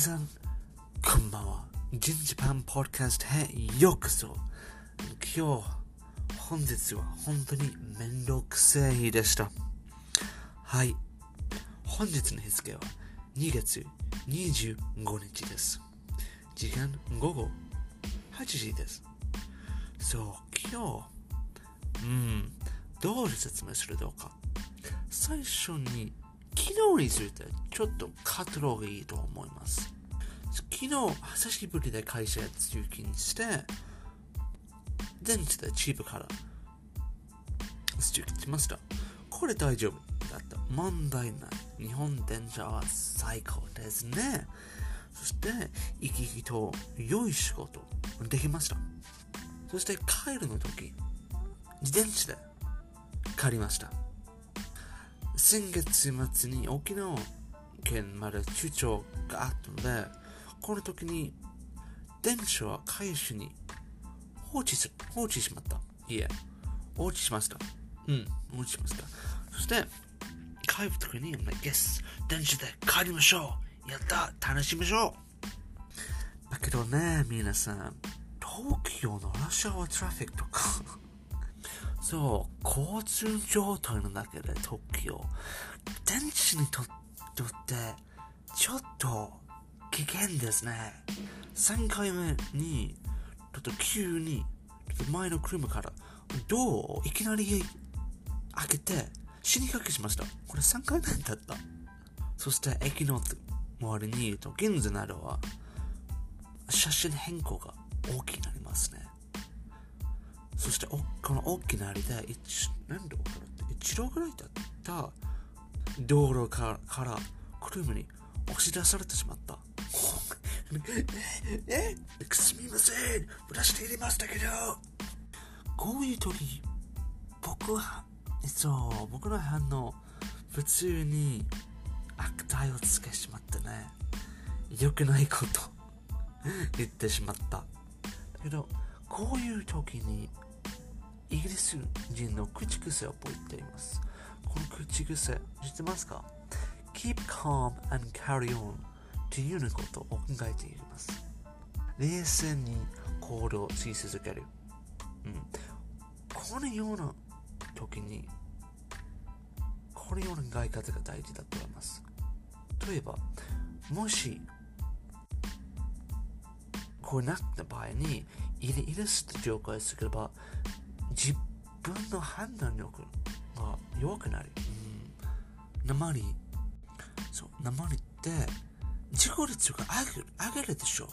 さん、こんばんは。ジンジパンポッドキャストへようこそ。今日、本日は本当にめんどくせえ日でした。はい。本日の日付は2月25日です。時間午後8時です。そう、今日、うん、どう説明するのか。最初に、昨日についてちょっと語ろうがいいと思います。昨日、久しぶりで会社へ通勤して、電池でチープから通勤しました。これ大丈夫だった。問題ない。日本電車は最高ですね。そして、生き生きと良い仕事できました。そして帰るの時、自転車で帰りました。先月末に沖縄県まで出張があったので、この時に電車は回収に放置す放置しまった。いえ、放置しました。うん、放置しました。そして、帰る時に、I'm like, yes, 電車で帰りましょうやった楽しみましょうだけどね、皆さん、東京のラッシュアワートラフィックとか、そう、交通状態の中で東京、電池にととって、ちょっと危険ですね。3回目に、ちょっと急に、ちょっと前の車から、ドアをいきなり開けて、死にかけしました。これ3回目だった。そして駅の周りに、銀座などは、写真変更が大きくなりますね。そして、この大きなあれで、一何度かな一度ぐらいだった道路からから車に押し出されてしまった。え、え、すみません。出して入れましたけど。こういう時、僕は、そう、僕の反応、普通に悪態をつけしまってね。良くないこと言ってしまった。だけど、こういう時に、イギリス人の口癖を覚えています。この口癖、知ってますか ?keep calm and carry on というようなことを考えています。冷静に行動し続ける。うん。このような時に、このような考え方が大事だと思います。例えば、もし、こうなった場合に、イライラした状況をすれば、自分の判断力が弱くなる。うん。鉛、そう、鉛って、自己率が上げるでしょう。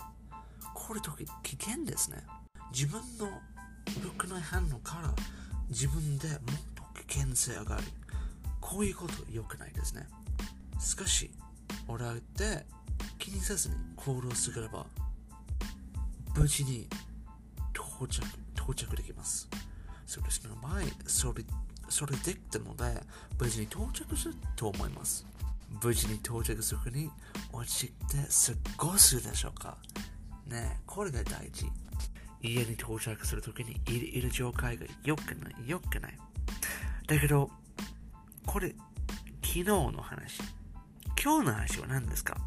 これ時危険ですね。自分の良くない反応から自分でもっと危険性上がる。こういうこと良くないですね。しかし、俺はって気にせずに行動すれば、無事に到着、到着できます。そうですね。前、それ、それできたので、無事に到着すると思います。無事に到着するに落ちて過ごすでしょうかねえ、これが大事。家に到着するときにいるいる状態が良くない、良くない。だけど、これ、昨日の話。今日の話は何ですか？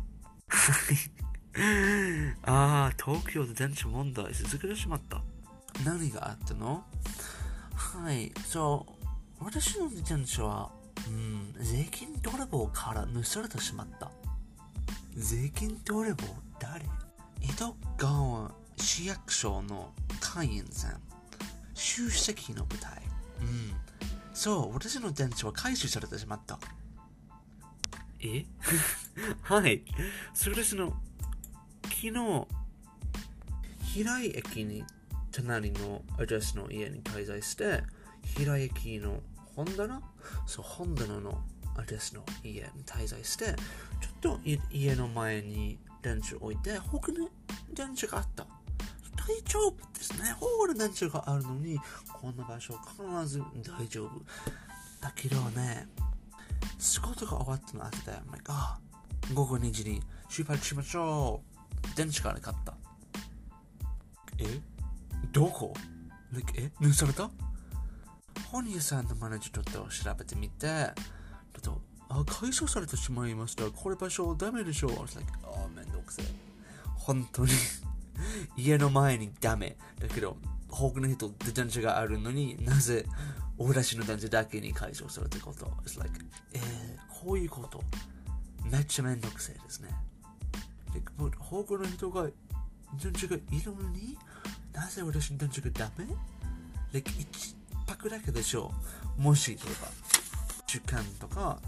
ああ、東京で電車問題続けてしまった。何があったの？はい、そう、私の自転車は、うん、税金泥棒から盗まれてしまった。税金泥棒誰？江戸川市役所の会員さん。集積の舞台。うん。そう、私の電池は回収されてしまった。え？はい。それですの、昨日、平井駅に隣のアドレスの家に滞在して、平井駅の本棚？そう、本棚のアドレスの家に滞在して、ちょっと家の前に電池を置いて、他に電池があった。大丈夫ですね。他の電池があるのに、こんな場所必ず大丈夫。だけどね、仕事が終わったの後で、I'm like, あ午後2時に出発しましょう。電池から買った。え？どこ？like, え？盗された？本屋さんのマネージャーちょっと調べてみて、ちょっと、あ、回収されてしまいました。これ場所ダメでしょ。I was like, あ、めんどくせえ。本当に 家の前にダメ。だけど、他の人自転車があるのになぜ俺たちの男性だけに解消するってこと？It's like えー、こういうこと？めっちゃめんどくせえですね。で、他の人が自転車がいるのに？なぜ私の自転車がダメ？Like, 泊だけでしょう。もし、例えば、時間とか、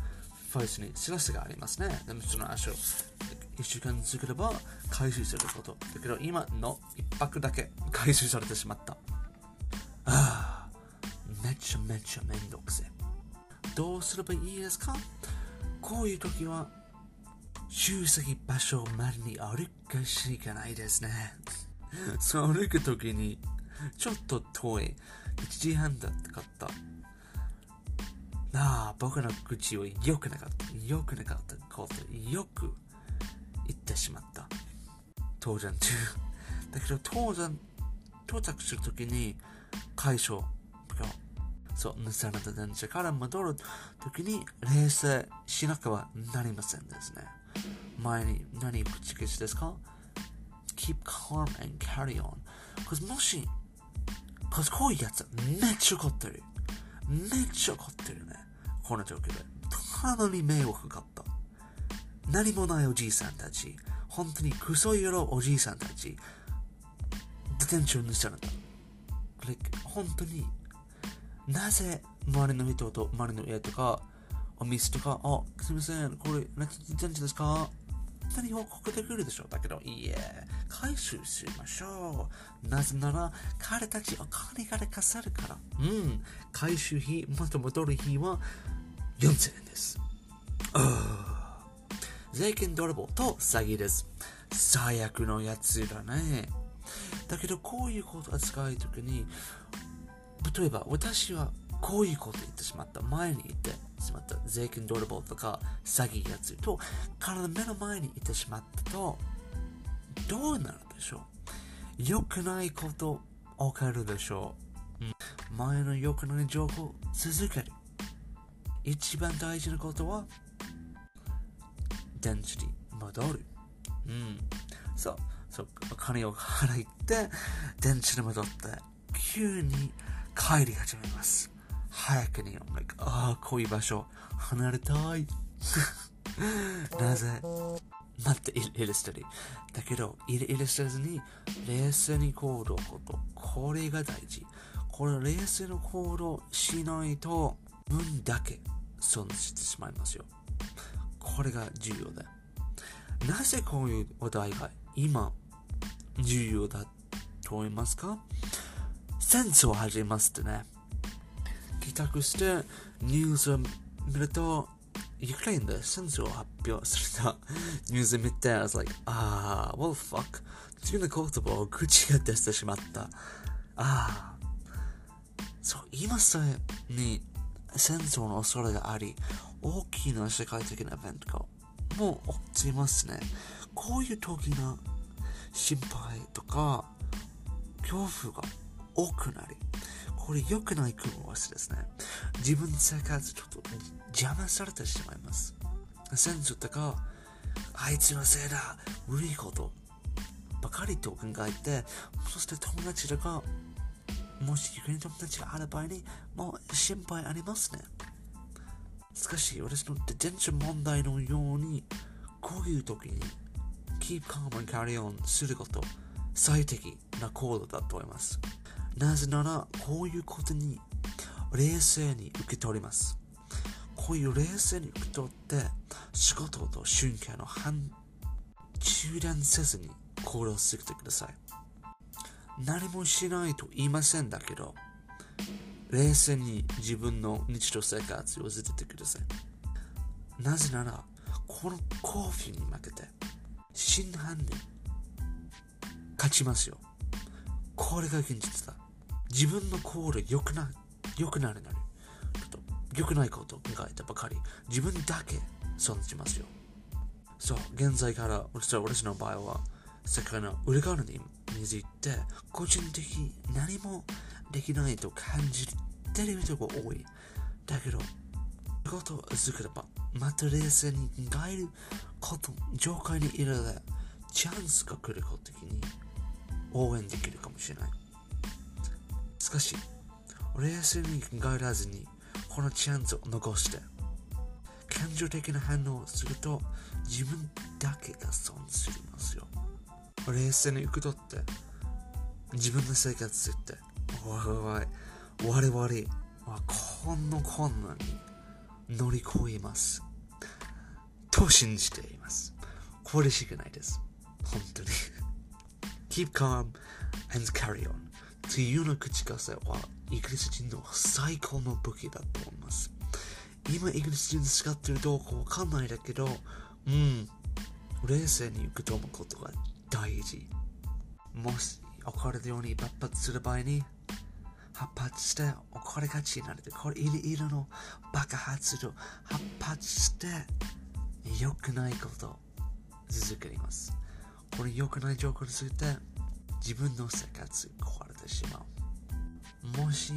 ファイスに知らせがありますね。でもその足を1週間作れば回収すること。だけど今の1泊だけ回収されてしまった。ああ、めちゃめちゃめんどくせ。どうすればいいですか？こういう時は、集積場所までに歩かしかないですね。そう歩く時に、ちょっと遠い。1時半だってかった。ああ、僕の口を良くなかった。良くなかったこと、よく言ってしまった。登山中。だけど、登山、到着するときに、解消、そう、盗まれた電車から戻るときに、冷静しなくはなりませんですね。前に何口消しですか ?keep calm and carry on. もし、こういやつめっちゃ怒ってる。めっちゃ怒ってるね。この状況で。かなり迷惑かった。何もないおじいさんたち、本当にクソ野郎おじいさんたち、自転車を盗まれた。本当に、なぜ周りの人と周りの家とか、お店とか、あ、すみません、これ、自転車ですか？何報告できるでしょうだけど、いいえ、回収しましょう。なぜなら、彼たちお金がかさるから。うん、回収費、また戻る費は4000円です。税金泥棒と詐欺です。最悪のやつだね。だけど、こういうことを扱うときに、例えば、私はこういうこと言ってしまった。前に言ってしまった。税金泥棒とか詐欺やつと、彼の目の前に言ってしまったと、どうなるでしょう良くないこと起こるでしょう。うん、前の良くない情報続ける。一番大事なことは、電池に戻る。うん。そう。そう。金を払って、電池に戻って、急に帰り始めます。早くに、like, ああ、こういう場所、離れたい。なぜ？待って、イラストリー。だけど、イラストずに、冷静に行動こと。これが大事。これ、冷静な行動しないと、分だけ損してしまいますよ。これが重要だ。なぜこういうお題が今重要だと思いますか？戦争を始めますってね。帰宅してニュースを見ると、ウクライナで戦争を発表するとニュースを見て、I was like, ああ、well fuck? 次の言葉を口が出してしまった。ああ。そう、今さえに戦争の恐れがあり、大きな世界的なイベントがもう起きますね。こういう時の心配とか恐怖が多くなり、これ良くない組み合わせですね。自分の生活ちょっと邪魔されてしまいます。戦争とか、あいつのせいだ、悪いことばかりと考えて、そして友達とか、もし逆に友達がある場合に、もう心配ありますね。しかし、私の電車問題のように、こういう時に、keep calm and carry on すること、最適な行動だと思います。なぜなら、こういうことに、冷静に受け取ります。こういう冷静に受け取って、仕事と瞬間の半、中断せずに行動してください。何もしないと言いませんだけど、冷静に自分の日常生活を続けてください。なぜなら、このコーヒーに負けて、真犯人、勝ちますよ。これが現実だ。自分の行動良くな、良くなるのに、ちょっと良くないことを考えたばかり、自分だけ損しますよ。そう、現在から私の場合は、世界の裏側について、個人的に何もできないと感じてる人が多い。だけど、仕事を作れば、また冷静に考えること、状態にいるので、チャンスが来る時に応援できるかもしれない。しかし、冷静に考えらずにこのチャンスを残して、感情的な反応をすると自分だけが損するんですよ。冷静に受け取って自分の生活って。我々我々はこの困難に乗り越えます。と信じています。これしかないです。本当に。Keep calm and carry on. というの口癖はイギリス人の最高の武器だと思います。今イギリス人使ってるどうかわかんないだけどうん冷静に受け止むことが大事。もし怒れるように爆発する場合に発発して怒りがちになるこれいろいろの爆発と発発して良くないこと続けます。これ良くない状況にすると自分の生活壊れてしまう。もし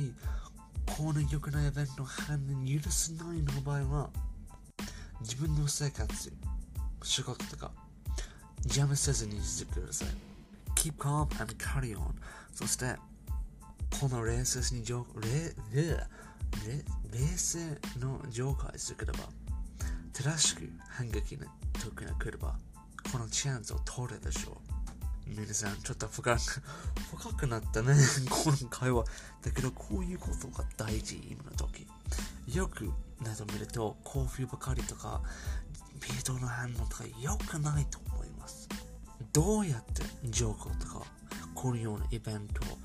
この良くないイベントの反応許せないの場合は自分の生活仕事とか邪魔せずにしてください。Keep calm and carry on. そしてこの冷静に浄冷冷静の浄化すれば正しく反撃の時が来ればこのチャンスを取るでしょう。皆さんちょっと深く 深くなったね。この会話だけどこういうことが大事今の時。よくなど見るとコーヒーばかりとかビートの反応とか良くないと思います。どうやってジョークとかこのようなイベントを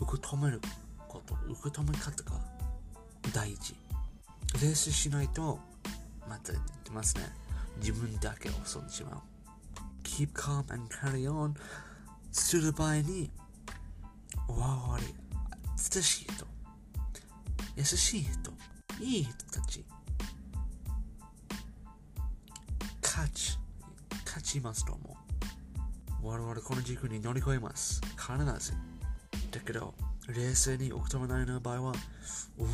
受け止めること受け止め方が大事。冷静しないとまた言ってますね。自分だけを損じまう。Keep calm and carry on する場合にわわり親しい人優しい人いい人たち勝ち勝ちますと思う我々この軸に乗り越えます。必ず。だけど、冷静に奥止めないの場合は、うう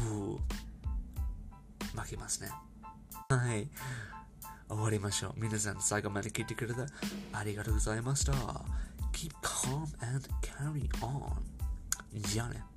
負けますね。はい。終わりましょう。皆さん最後まで聞いてくれてありがとうございました。Keep calm and carry on. じゃあね。